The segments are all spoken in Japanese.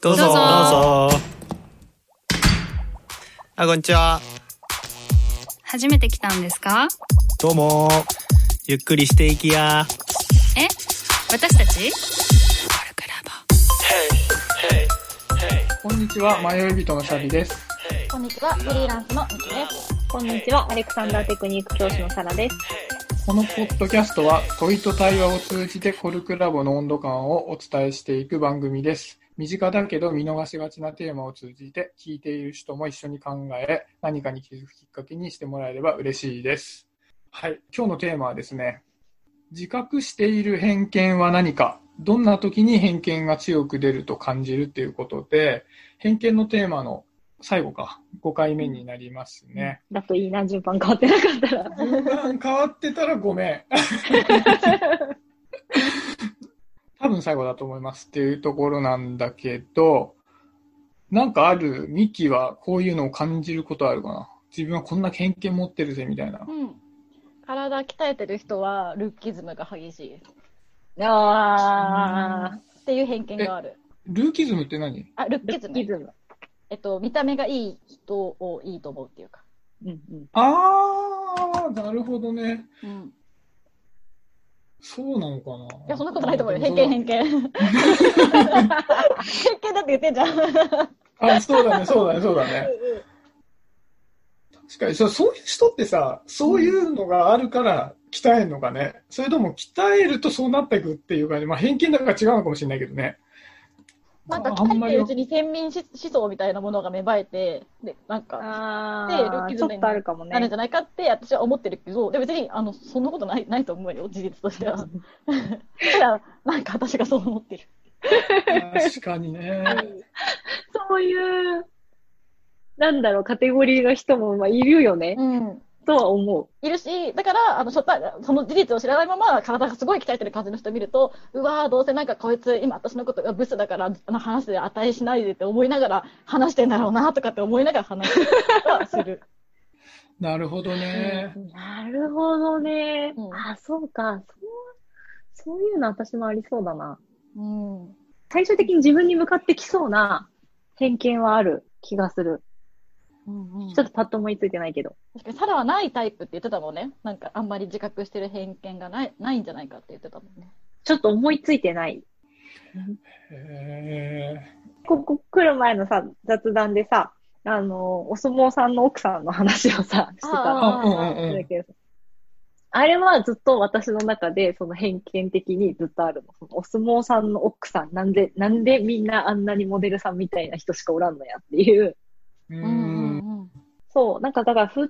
どうぞ。どうぞどうぞ。あ、こんにちは。初めて来たんですか？どうも。ゆっくりしていきや。え？私たち？こんにちは、迷い人のシャビです。こんにちは、フリーランスのミキです。こんにちは、アレクサンダーテクニック教師のサラです。このポッドキャストは問いと対話を通じてコルクラボの温度感をお伝えしていく番組です。身近だけど見逃しがちなテーマを通じて聞いている人も一緒に考え何かに気づくきっかけにしてもらえれば嬉しいです。はい、今日のテーマはですね、自覚している偏見は何か？どんな時に偏見が強く出ると感じるということで、偏見のテーマの最後か、5回目になりますね。だといいな、順番変わってなかったら。順番変わってたらごめん。多分最後だと思いますっていうところなんだけど、なんかあるミキはこういうのを感じることあるかな自分はこんな偏見持ってるぜみたいな。うん。体鍛えてる人はルッキズムが激しいっあていう偏見がある。ルーキズムって何？あ、ルッキズム。ズム。えっと、見た目がいい人をいいと思うっていうか。うんうん。あー、なるほどね。うん。そうなのかないや、そんなことないと思うよ。で偏も見、偏見。偏見だって言ってんじゃん。あ、そうだね、そうだね、そうだね。確かにそう、そういう人ってさ、そういうのがあるから鍛えるのかね。それとも鍛えるとそうなっていくっていうかね、まあ偏見だから違うのかもしれないけどね。なんかあんまり鍛えてるうちに先民思想みたいなものが芽生えて、で、なんか、あでルッキズムになるんじ。ゃないかって私は思ってるけど、で別に、あの、そんなことない、ないと思うよ、事実としては。ただ、なんか私がそう思ってる。確かにね。そういう、なんだろう、カテゴリーの人もまあいるよね、うん。とは思う。いるし、だから、あの、初対、その事実を知らないまま、体がすごい鍛えてる感じの人見ると、うわーどうせなんかこいつ、今私のことがブスだから、あの話で値しないでって思いながら話してんだろうな、とかって思いながら話はする。なるほどね。なるほどね。うんあ、そうか。そう、そういうの私もありそうだな。うん。最終的に自分に向かってきそうな偏見はある気がする。うんうんちょっとパッと思いついてないけど。確かに、サラはないタイプって言ってたもんね。なんか、あんまり自覚してる偏見がない、ないんじゃないかって言ってたもんね。ちょっと思いついてない。へここ来る前のさ、雑談でさ、あの、お相撲さんの奥さんの話をさ、してたんだけどさあれはずっと私の中で、その偏見的にずっとあるの。そのお相撲さんの奥さん、なんで、なんでみんなあんなにモデルさんみたいな人しかおらんのやっていう。ーうんそう、なんかだから太っ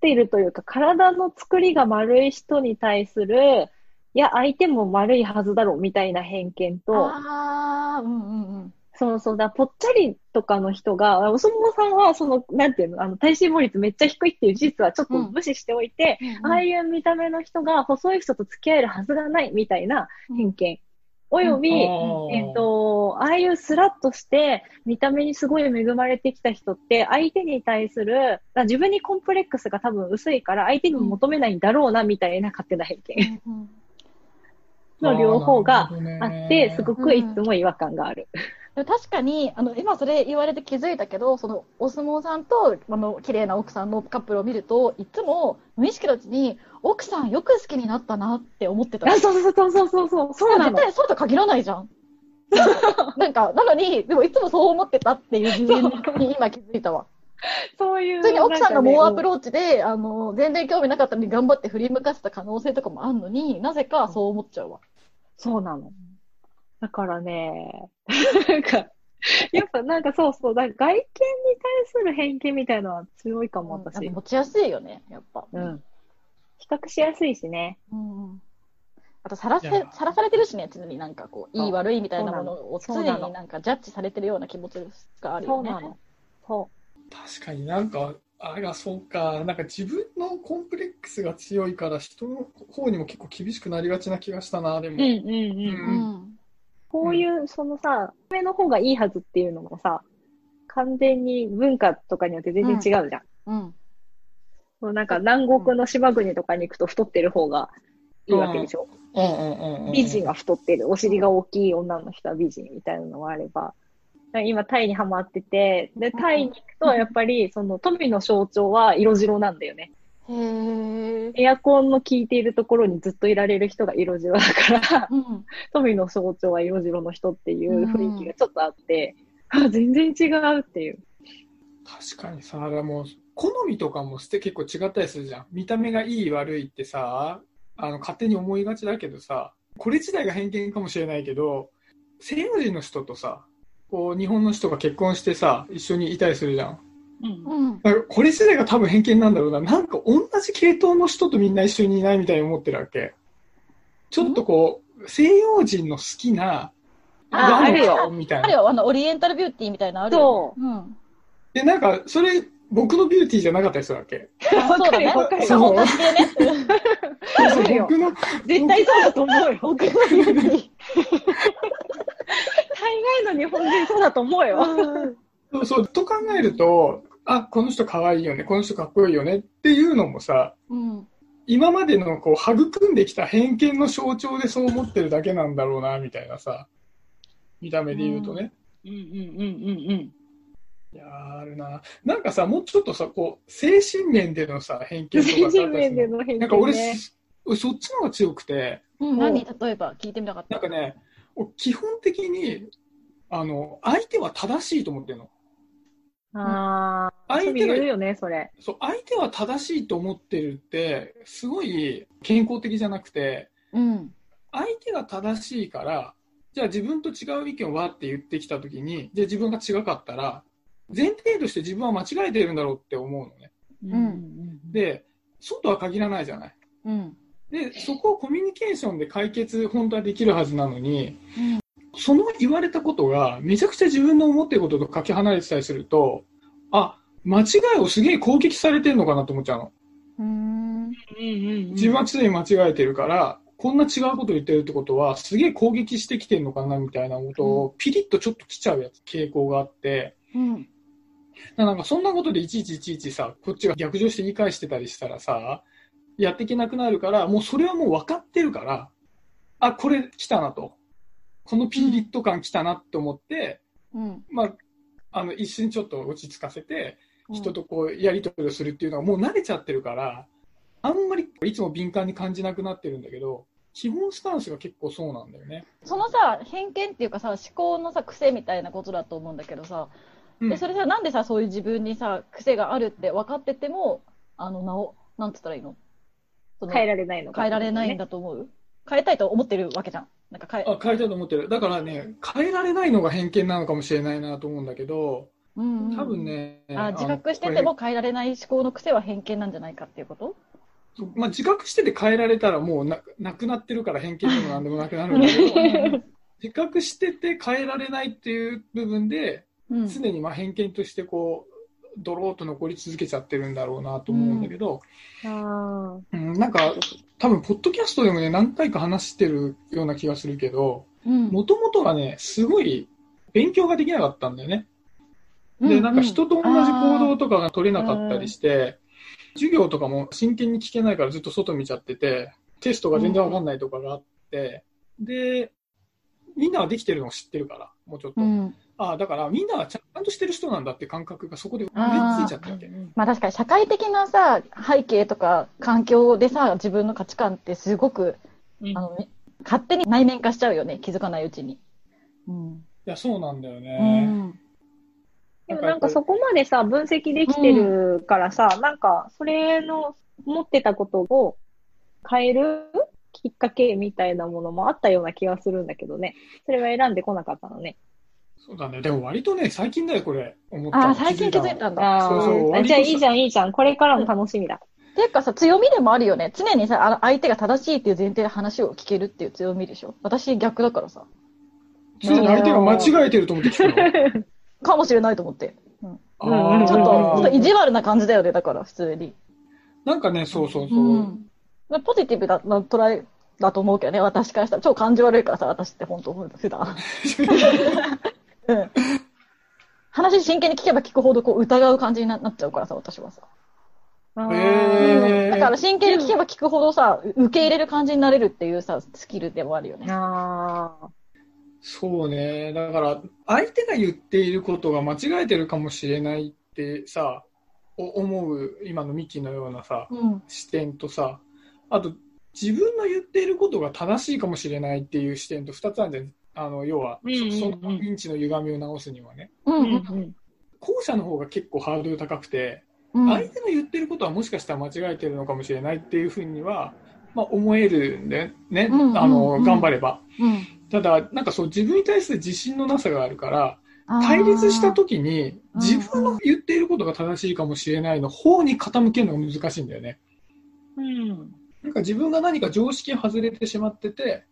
てるというか、体の作りが丸い人に対する、いや、相手も丸いはずだろ、みたいな偏見うん。と、ああ、うんうんうん。そうそうだ、ぽっちゃりとかの人が、お相撲さんは、その、なんていうの、あの、体脂肪率めっちゃ低いっていう事実はちょっと無視しておいて、ああいう見た目の人が細い人と付き合えるはずがないみたいな偏見。および、えっと、ああいうスラッとして、見た目にすごい恵まれてきた人って、相手に対する、あ自分にコンプレックスが多分薄いから、相手にも求めないんだろうな、みたいな勝手な偏見。うんうん。の両方があって、すごくいつも違和感がある。確かに、あの、今それ言われて気づいたけど、その、お相撲さんと、あの、綺麗な奥さんのカップルを見ると、いつも無意識のうちに、奥さんよく好きになったなって思ってた。あ、そうそうそうそうそうそう、絶の。対そうと限らないじゃん。なんか、なのに、でもいつもそう思ってたっていう自分に今気づいたわ。そういう。普通に奥さんが猛アプロローチで、あの、全然興味なかったのに頑張って振り向かせた可能性とかもあるのに、なぜかそう思っちゃうわ。そうなの。だからね、なんか、やっぱなんかそうそう、だ外見に対する偏見みたいなのは強いかも、うん私。持ちやすいよね、やっぱ。うん。比較しやすいしね。うんうんあとさらせさらされてるしね、常になんかこう、いい悪いみたいなものを常になんかジャッジされてるような気持ちがあるよね。そうなの。そ確かになんか、あら、そうか。なんか自分のコンプレックスが強いから人の方にも結構厳しくなりがちな気がしたな、でも。う。うんうんうん。うん。こういう、そのさ、上の方がいいはずっていうのもさ、完全に文化とかによって全然違うじゃん。うん。そうなんか南国の島国とかに行くと太ってる方がいいわけでしょ？うんうんうんうん。美人は太ってる、お尻が大きい女の人は美人みたいなのもあれば、今タイにハマってて、で、タイに行くと、やっぱり、その富の象徴は色白なんだよね。へー。エアコンの効いているところにずっといられる人が色白だから、うん。富の象徴は色白の人っていう雰囲気がちょっとあって、あ、全然違うっていう。確かにさ、もう、好みとかもして結構違ったりするじゃん。見た目がいい悪いってさ、あの、勝手に思いがちだけどさ、これ自体が偏見かもしれないけど、西洋人の人とさ、こう、日本の人が結婚してさ、一緒にいたりするじゃん。うん。だからこれ自体が多分偏見なんだろうな。なんか同じ系統の人とみんな一緒にいないみたいに思ってるわけ。ちょっとこう、西洋人の好きな、ああるよ顔みたいな。あるよ、あの、オリエンタルビューティーみたいなのあるよ。。そううん。で、なんか、それ、僕のビューティーじゃなかったりするわけ？あそうだね。そう同じでね。そうそう絶対そうだと思うよ。僕のビューティー。大概の日本人そうだと思うよ。そうそう、と考えると、あ、この人可愛いよね、この人かっこいいよねっていうのもさ、うん。今までのこう育んできた偏見の象徴でそう思ってるだけなんだろうな、みたいなさ、見た目で言うとね。うんうんうんうんいやーあるな。なんかさ、もうちょっとさ、こう、精神面でのさ、偏見とかさ、ねなんか俺、俺そっちの方が強くて、うん、何？例えば聞いてみたかった。なんかね、俺基本的に、あの、相手は正しいと思ってるの。うん。ああ、相手がよね、それ。そう、相手は正しいと思ってるって、すごい健康的じゃなくて、うん。相手が正しいから、じゃあ自分と違う意見をわって言ってきたときに、じゃあ自分が違かったら、前提として自分は間違えているんだろうって思うのね。んで、そうとは限らないじゃない。うん。で、そこをコミュニケーションで解決、本当はできるはずなのに、うんその言われたことが、めちゃくちゃ自分の思ってることとかけ離れてたりすると、あ、間違いをすげえ攻撃されてるのかなと思っちゃうの。うん。自分は常に間違えてるから、こんな違うこと言ってるってことは、すげえ攻撃してきてるのかなみたいなことを、ピリッとちょっと来ちゃうやつ、傾向があって、うん。なんかそんなことでいちいちいちいちさ、こっちが逆上して言い返してたりしたらさ、やっていけなくなるから、もうそれはもう分かってるから、あ、これ来たなと。このピリッと感来たなって思って、うん。まあ、あの、一瞬ちょっと落ち着かせて、人とこう、やり取りをするっていうのがもう慣れちゃってるから、あんまりいつも敏感に感じなくなってるんだけど、基本スタンスが結構そうなんだよね。そのさ、偏見っていうかさ、思考のさ、癖みたいなことだと思うんだけどさ、うんでそれさ、なんでさ、そういう自分にさ、癖があるって分かってても、あの、なお、なんつったらいいの？その変えられないのか。変えられないんだと思う？変えたいと思ってるわけじゃん。なんか変え、あ、変えたいと思ってる。だからね、変えられないのが偏見なのかもしれないなと思うんだけど、うんうん多分ね、あの自覚してても変えられない思考の癖は偏見なんじゃないかっていうこと？まあ、自覚してて変えられたらもうななくなってるから偏見でもなんでもなくなるんだけど、自覚してて変えられないっていう部分で、うん。常にまあ偏見としてこう、ドローっと残り続けちゃってるんだろうなと思うんだけど、あうん、なんか、多分、ポッドキャストでもね、何回か話してるような気がするけど、うんもともとはね、すごい勉強ができなかったんだよね。で、なんか人と同じ行動とかが取れなかったりして、授業とかも真剣に聞けないからずっと外見ちゃってて、テストが全然わかんないとかがあって、で、みんなはできてるのを知ってるから、もうちょっと。うん。ああ、だからみんなはちゃんとしてる人なんだって感覚がそこで植えあー付いちゃったわけ。まあ確かに社会的なさ、背景とか環境でさ、自分の価値観ってすごく、うんあのね、勝手に内面化しちゃうよね、気づかないうちに。うん。いや、そうなんだようね。ん。でもなんかそこまでさ、分析できてるからさ、なんかそれの持ってたことを変えるきっかけみたいなものもあったような気がするんだけどね。それは選んでこなかったのね。そうだね。でも割とね、最近だよ、これ。思ったのああ、最近気づいたんだ。あそうそうじゃあいいじゃんいいじゃん。これからの楽しみだ。っていうかさ、強みでもあるよね。常にさ、あの相手が正しいっていう前提で話を聞けるっていう強みでしょ。私逆だからさ。そういうの相手が間違えてると思って聞くの。かもしれないと思って。あーちょっと、ちょっと意地悪な感じだよね、だから、普通に。なんかね、そうそうそう。うん。まあポジティブだなトライだと思うけどね、私からしたら。超感じ悪いからさ、私って本当、普段。うん。話真剣に聞けば聞くほどこう疑う感じにななっちゃうからさ、私はさ。だから真剣に聞けば聞くほどさ、受け入れる感じになれるっていうさ、スキルでもあるよね。ああ。そうね。だから、相手が言っていることが間違えてるかもしれないってさ、お思う今のミキのようなさ、うん。視点とさ、あと、自分の言っていることが正しいかもしれないっていう視点と2つあるんだよね。あの、要は、うんうんうんそその認知の歪みを直すにはね。う。うんうん。ん後者の方が結構ハードル高くて、うん。相手の言ってることはもしかしたら間違えてるのかもしれないっていうふうには、まあ、思えるんだよね。うんうんうんあの、頑張れば。うん。ただ、なんかそう、自分に対する自信のなさがあるから、対立した時に、うん自分の言っていることが正しいかもしれないの方に傾けるのが難しいんだよね。うん。なんか自分が何か常識外れてしまってて、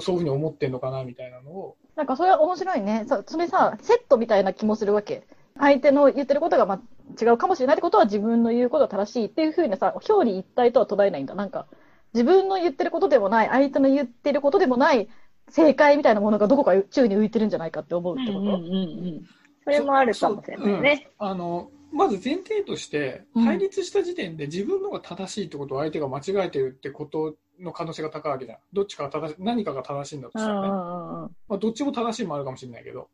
そういうふうに思ってんのかなみたいなのを、なんかそれは面白いね。そそれさ、セットみたいな気もするわけ。相手の言ってることが、ま、違うかもしれないってことは自分の言うことが正しいっていうふうにさ、表裏一体とは捉えないんだ。なんか、自分の言ってることでもない、相手の言ってることでもない、正解みたいなものがどこか宙に浮いてるんじゃないかって思うってこと、うんうんうん。それもあるかもしれないね。あの、まず前提として、うん対立した時点で自分のが正しいってことを相手が間違えてるってことの可能性が高いわけじゃん。どっちかが正しい、何かが正しいんだとしたらね。うんうんうん。まあ、どっちも正しいもあるかもしれないけど、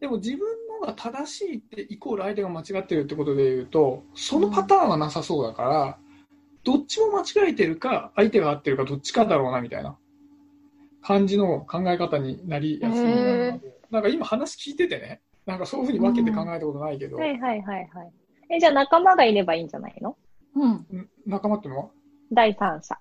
でも自分のが正しいってイコール相手が間違ってるってことで言うと、そのパターンはなさそうだから、どっちも間違えてるか、相手が合ってるか、どっちかだろうなみたいな感じの考え方になりやすいなへなんか今話聞いててね、なんかそういうふうに分けて考えたことないけど、はいはいはいはい。え、じゃあ仲間がいればいいんじゃないの？うん。ん仲間ってのは？第三者。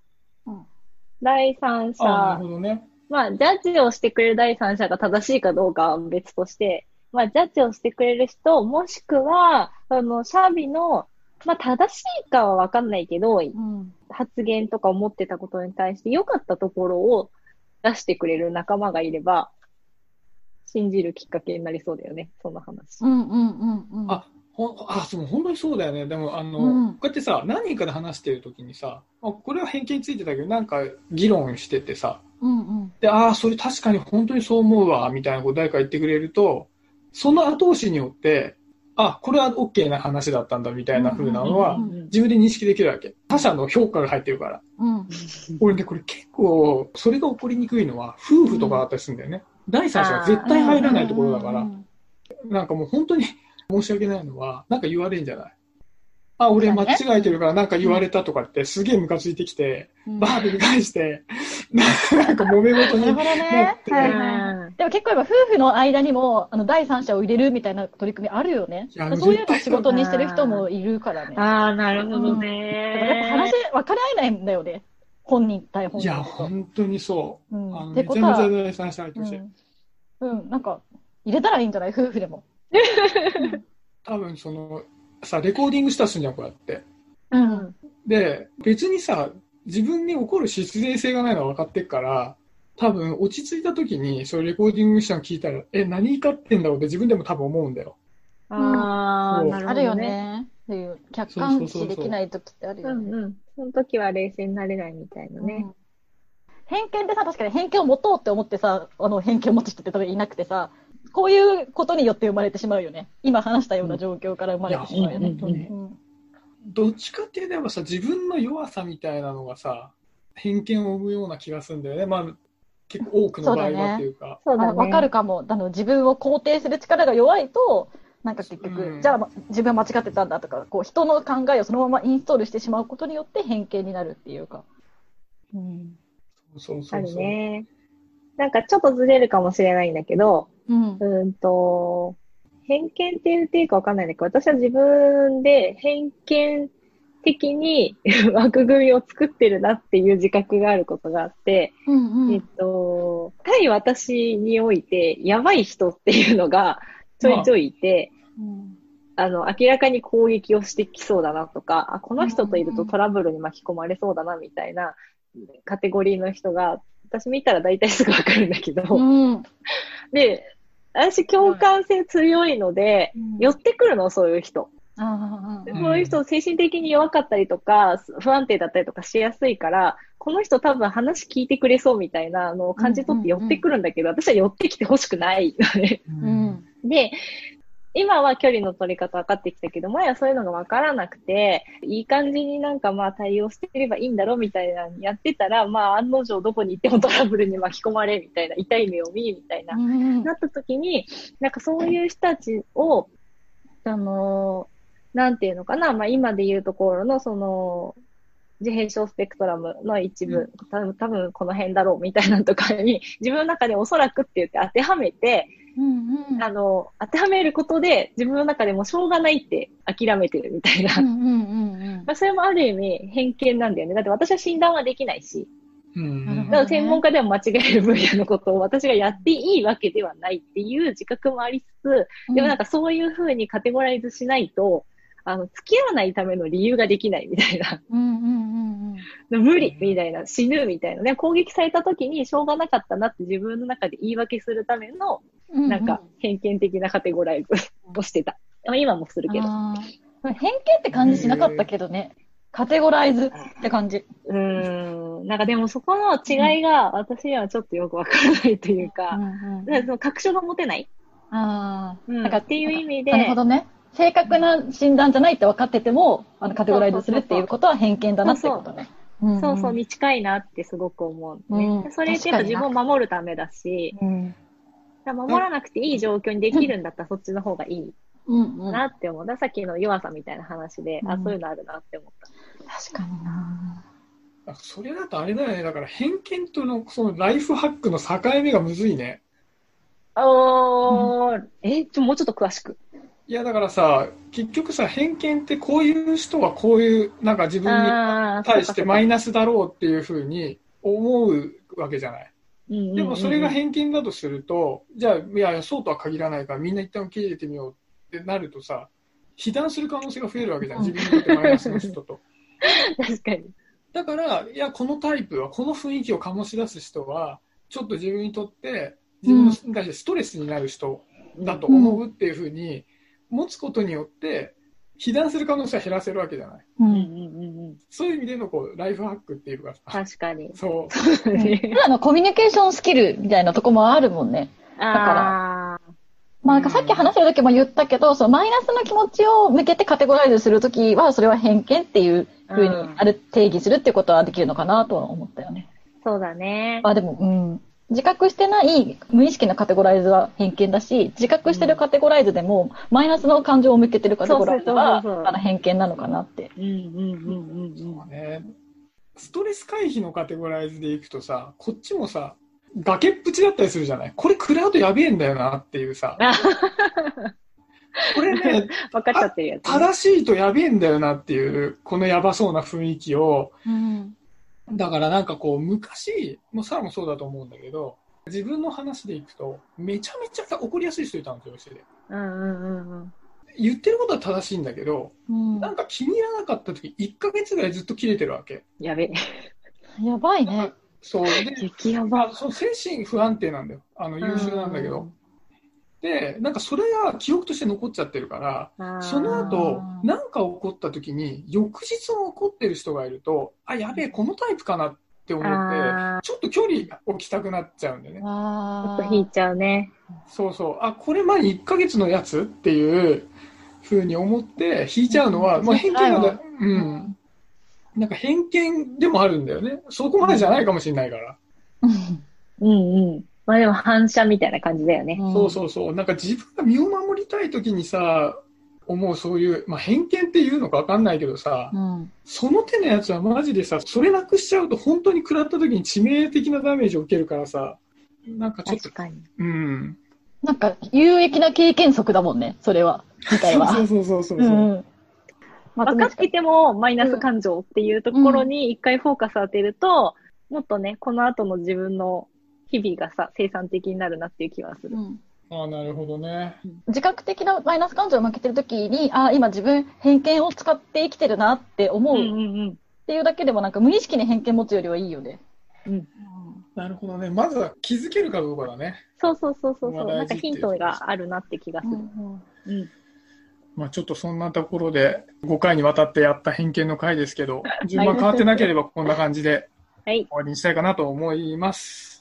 うん第三者、なるほどね。まあ、ジャッジをしてくれる第三者が正しいかどうかは別として、まあ、ジャッジをしてくれる人、もしくは、あの、シャービの、まあ、正しいかはわかんないけど、うん。発言とか思ってたことに対して良かったところを出してくれる仲間がいれば、信じるきっかけになりそうだよね、その話。うんうんうんうん。あほんあそう本当にそうだよね。でも、あの、うんこうやってさ、何人かで話してるときにさ、あこれは偏見についてたけど、なんか議論しててさ、うんうん。で、ああ、それ確かに本当にそう思うわ、みたいなこと誰か言ってくれると、その後押しによって、あ、これは OK な話だったんだ、みたいな風なのはうんうんうん自分で認識できるわけ。他者の評価が入ってるから。うん。俺ね、これ結構、それが起こりにくいのは、夫婦とかだったりするんだよね。第三者が絶対入らないところだから、なんかもう本当に申し訳ないのは、なんか言われるんじゃないあ、俺間違えてるからなんか言われたとかってすげえムカついてきて、うんバーベル返して、なんか揉め事になるほどなねっ。て、はいはいはい。でも結構今、夫婦の間にも、あの、第三者を入れるみたいな取り組みあるよね。そういうのを仕事にしてる人もいるからね。ああ、なるほどだからやっぱ話ね。、分かり合えないんだよね。本人対本いや。本当にそう。うんあのってことはめちゃめちゃ第三者入ってほしい。うん。うん、なんか、入れたらいいんじゃない？夫婦でも。多分その、さ、レコーディングしたすんじゃん、こうやって。うん。で、別にさ、自分に起こる失礼性がないのは分かってっから、多分落ち着いた時に、それレコーディングしたの聞いたら、え、何怒ってんだろうって自分でも多分思うんだよ。あうなるほど、ね。あるよ。ね。っていう、客観視できない時ってあるうよね。んうん。その時は冷静になれないみたいなね。うん偏見でさ、確かに偏見を持とうって思ってさ、あの偏見を持つ人って多分いなくてさ、こういうことによって生まれてしまうよね。今話したような状況から生まれてしまうよね。いや本当にうんどっちかって言えばさ、自分の弱さみたいなのがさ、偏見を生むような気がするんだよね。まあ、結構多くの場合はっていうか。そうだね。あわかるかも。あの、自分を肯定する力が弱いと、なんか結局、うんじゃあま自分は間違ってたんだとか、こう人の考えをそのままインストールしてしまうことによって偏見になるっていうか。うん。そうそあるうそう。ね。なんかちょっとずれるかもしれないんだけど、うん。うーんと、偏見って言っていいかわかんないんだけど、私は自分で偏見的に 枠組みを作ってるなっていう自覚があることがあって、うんえっと、対私においてやばい人っていうのがちょいちょいいて、うん。あの、明らかに攻撃をしてきそうだなとか、あ、この人といるとトラブルに巻き込まれそうだなみたいなカテゴリーの人が、私見たら大体すぐわかるんだけど、うん。で、私共感性強いので、寄ってくるの、そういう人。そういう人、精神的に弱かったりとか、不安定だったりとかしやすいから、この人多分話聞いてくれそうみたいなのを感じ取って寄ってくるんだけど、私は寄ってきてほしくないのね。あ。うん。で、今は距離の取り方分かってきたけど、前はそういうのが分からなくて、いい感じになんかまあ対応してればいいんだろうみたいなのやってたら、まあ案の定どこに行ってもトラブルに巻き込まれみたいな、痛い目を見みたいな、うん。なった時に、なんかそういう人たちを、あのーなんていうのかな、まあ今で言うところのその、自閉症スペクトラムの一部、多分多分この辺だろうみたいなのとかに、自分の中でおそらくって言って当てはめて、うんうん。あの、当てはめることで自分の中でもしょうがないって諦めてるみたいな。うんうんうんうん。まあそれもある意味偏見なんだよね。だって私は診断はできないし、うん。なるほどだから専門家でも間違える分野のことを私がやっていいわけではないっていう自覚もありつつ、でもなんかそういうふうにカテゴライズしないと、あの、付き合わないための理由ができないみたいな。うんうんうんうん。無理みたいな、死ぬみたいな。ね、攻撃された時にしょうがなかったなって自分の中で言い訳するための、うんなんか偏見的なカテゴライズをしてた。まあ今もするけど。偏見って感じしなかったけどね。カテゴライズって感じ。うーん。なんかでもそこの違いが私にはちょっとよくわからないというか、うんだからその確証が持てない、ああ。うん、なんかっていう意味で、なるほどね。正確な診断じゃないって分かってても、あのカテゴライズするっていうことは偏見だなってことね。そうそうに近いなってすごく思う、ねうんそれってやっぱ自分を守るためだし、うん。守らなくていい状況にできるんだったらそっちの方がいいうんうん。なって思う。さっきの弱さみたいな話で、あ、うんそういうのあるなって思った。確かになあそれだとあれだよね。だから偏見とのそのライフハックの境目がむずいね。おー、え、ちょ、もうちょっと詳しく。いやだからさ、結局さ、偏見ってこういう人はこういう、なんか自分に対してマイナナスだろうっていうふうに思うわけじゃない。スでもそれが偏見だとすると、じゃあ、いやいや、そうとは限らないから、みんな一旦受け入れてみようってなるとさ、被弾する可能性が増えるわけじゃん、自分にとってマイナスの人と。確かに。だから、いや、このタイプは、この雰囲気を醸し出す人は、ちょっと自分にとって、自分に対してストレスになる人だと思うっていうふうに持つことによって、被弾する可能性は減らせるわけじゃない。う。うんんうんうんうん。そういう意味でのこうライフハックっていうかさ、確かに。そう。普段のコミュニケーションスキルみたいなとこもあるもんね。あーまあ、なんかさっき話してる時も言ったけど、そのマイナスの気持ちを向けてカテゴライズするときは、それは偏見っていうふうにある定義するっていうことはできるのかなとは思ったよね。そうだね。あ、でも、うん。自覚してない無意識なカテゴライズは偏見だし、自覚してるカテゴライズでも、マイナスの感情を向けてるカテゴライズは、そうそうそうそうあの偏見なのかなって。うんうんうんうんうん。そうね。ストレス回避のカテゴライズでいくとさ、こっちもさ、崖っぷちだったりするじゃない？これ食らうとやべえんだよなっていうさ、これね、分かっちゃってるやつね。正しいとやべえんだよなっていう、このやばそうな雰囲気を、うん。だからなんかこう、昔、もうサラもそうだと思うんだけど、自分の話でいくと、めちゃめちゃ怒りやすい人いたんですよ、教えで。うんうんうんうん。言ってることは正しいんだけど、うんなんか気に入らなかった時、1ヶ月ぐらいずっと切れてるわけ。やべえ。やばいね。そう。で、激ヤバ。まあ、その精神不安定なんだよ。あの、優秀なんだけど。で、なんかそれが記憶として残っちゃってるから、その後あ、ーなんか起こった時に、翌日も起こってる人がいると、あ、やべえ、このタイプかなって思あって、ちょっと距離置きたくなっちゃうんだよね。ちょあっと引いちゃうね。そうそう。あ、これ前に1ヶ月のやつっていう風に思って引いちゃうのは、うんもう偏見なんだ。ううん。なんか偏見でもあるんだよね。そこまでじゃないかもしれないから。うんうん。まあでも反射みたいな感じだよね。そうそうそう。なんか自分が身を守りたい時にさ、思うそういう、まあ、偏見っていうのかわかんないけどさ、うん。その手のやつはマジでさ、それなくしちゃうと本当に食らった時に致命的なダメージを受けるからさ、なんかちょっと確、かに。うん。なんか、有益な経験則だもんね、それは。自体は。そうそうそうそうそう。うん。まとめつか分かっていてもマイナス感情っていうところに一回フォーカス当てると、もっとね、この後の自分の日々がさ、生産的になるなっていう気はする。うんああ、なるほどね。自覚的なマイナス感情を負けてるときに、ああ、今自分偏見を使って生きてるなって思うっんていうだけでもなんか無意識に偏見持つよりはいいよね。うん。なるほどね。まずは気づけるかどうかだね。そうそうそうそうそう。まあなんかヒントがあるなって気がする。うんうん。まあちょっとそんなところで5回にわたってやった偏見の回ですけど、順番変わってなければこんな感じではい。終わりにしたいかなと思います。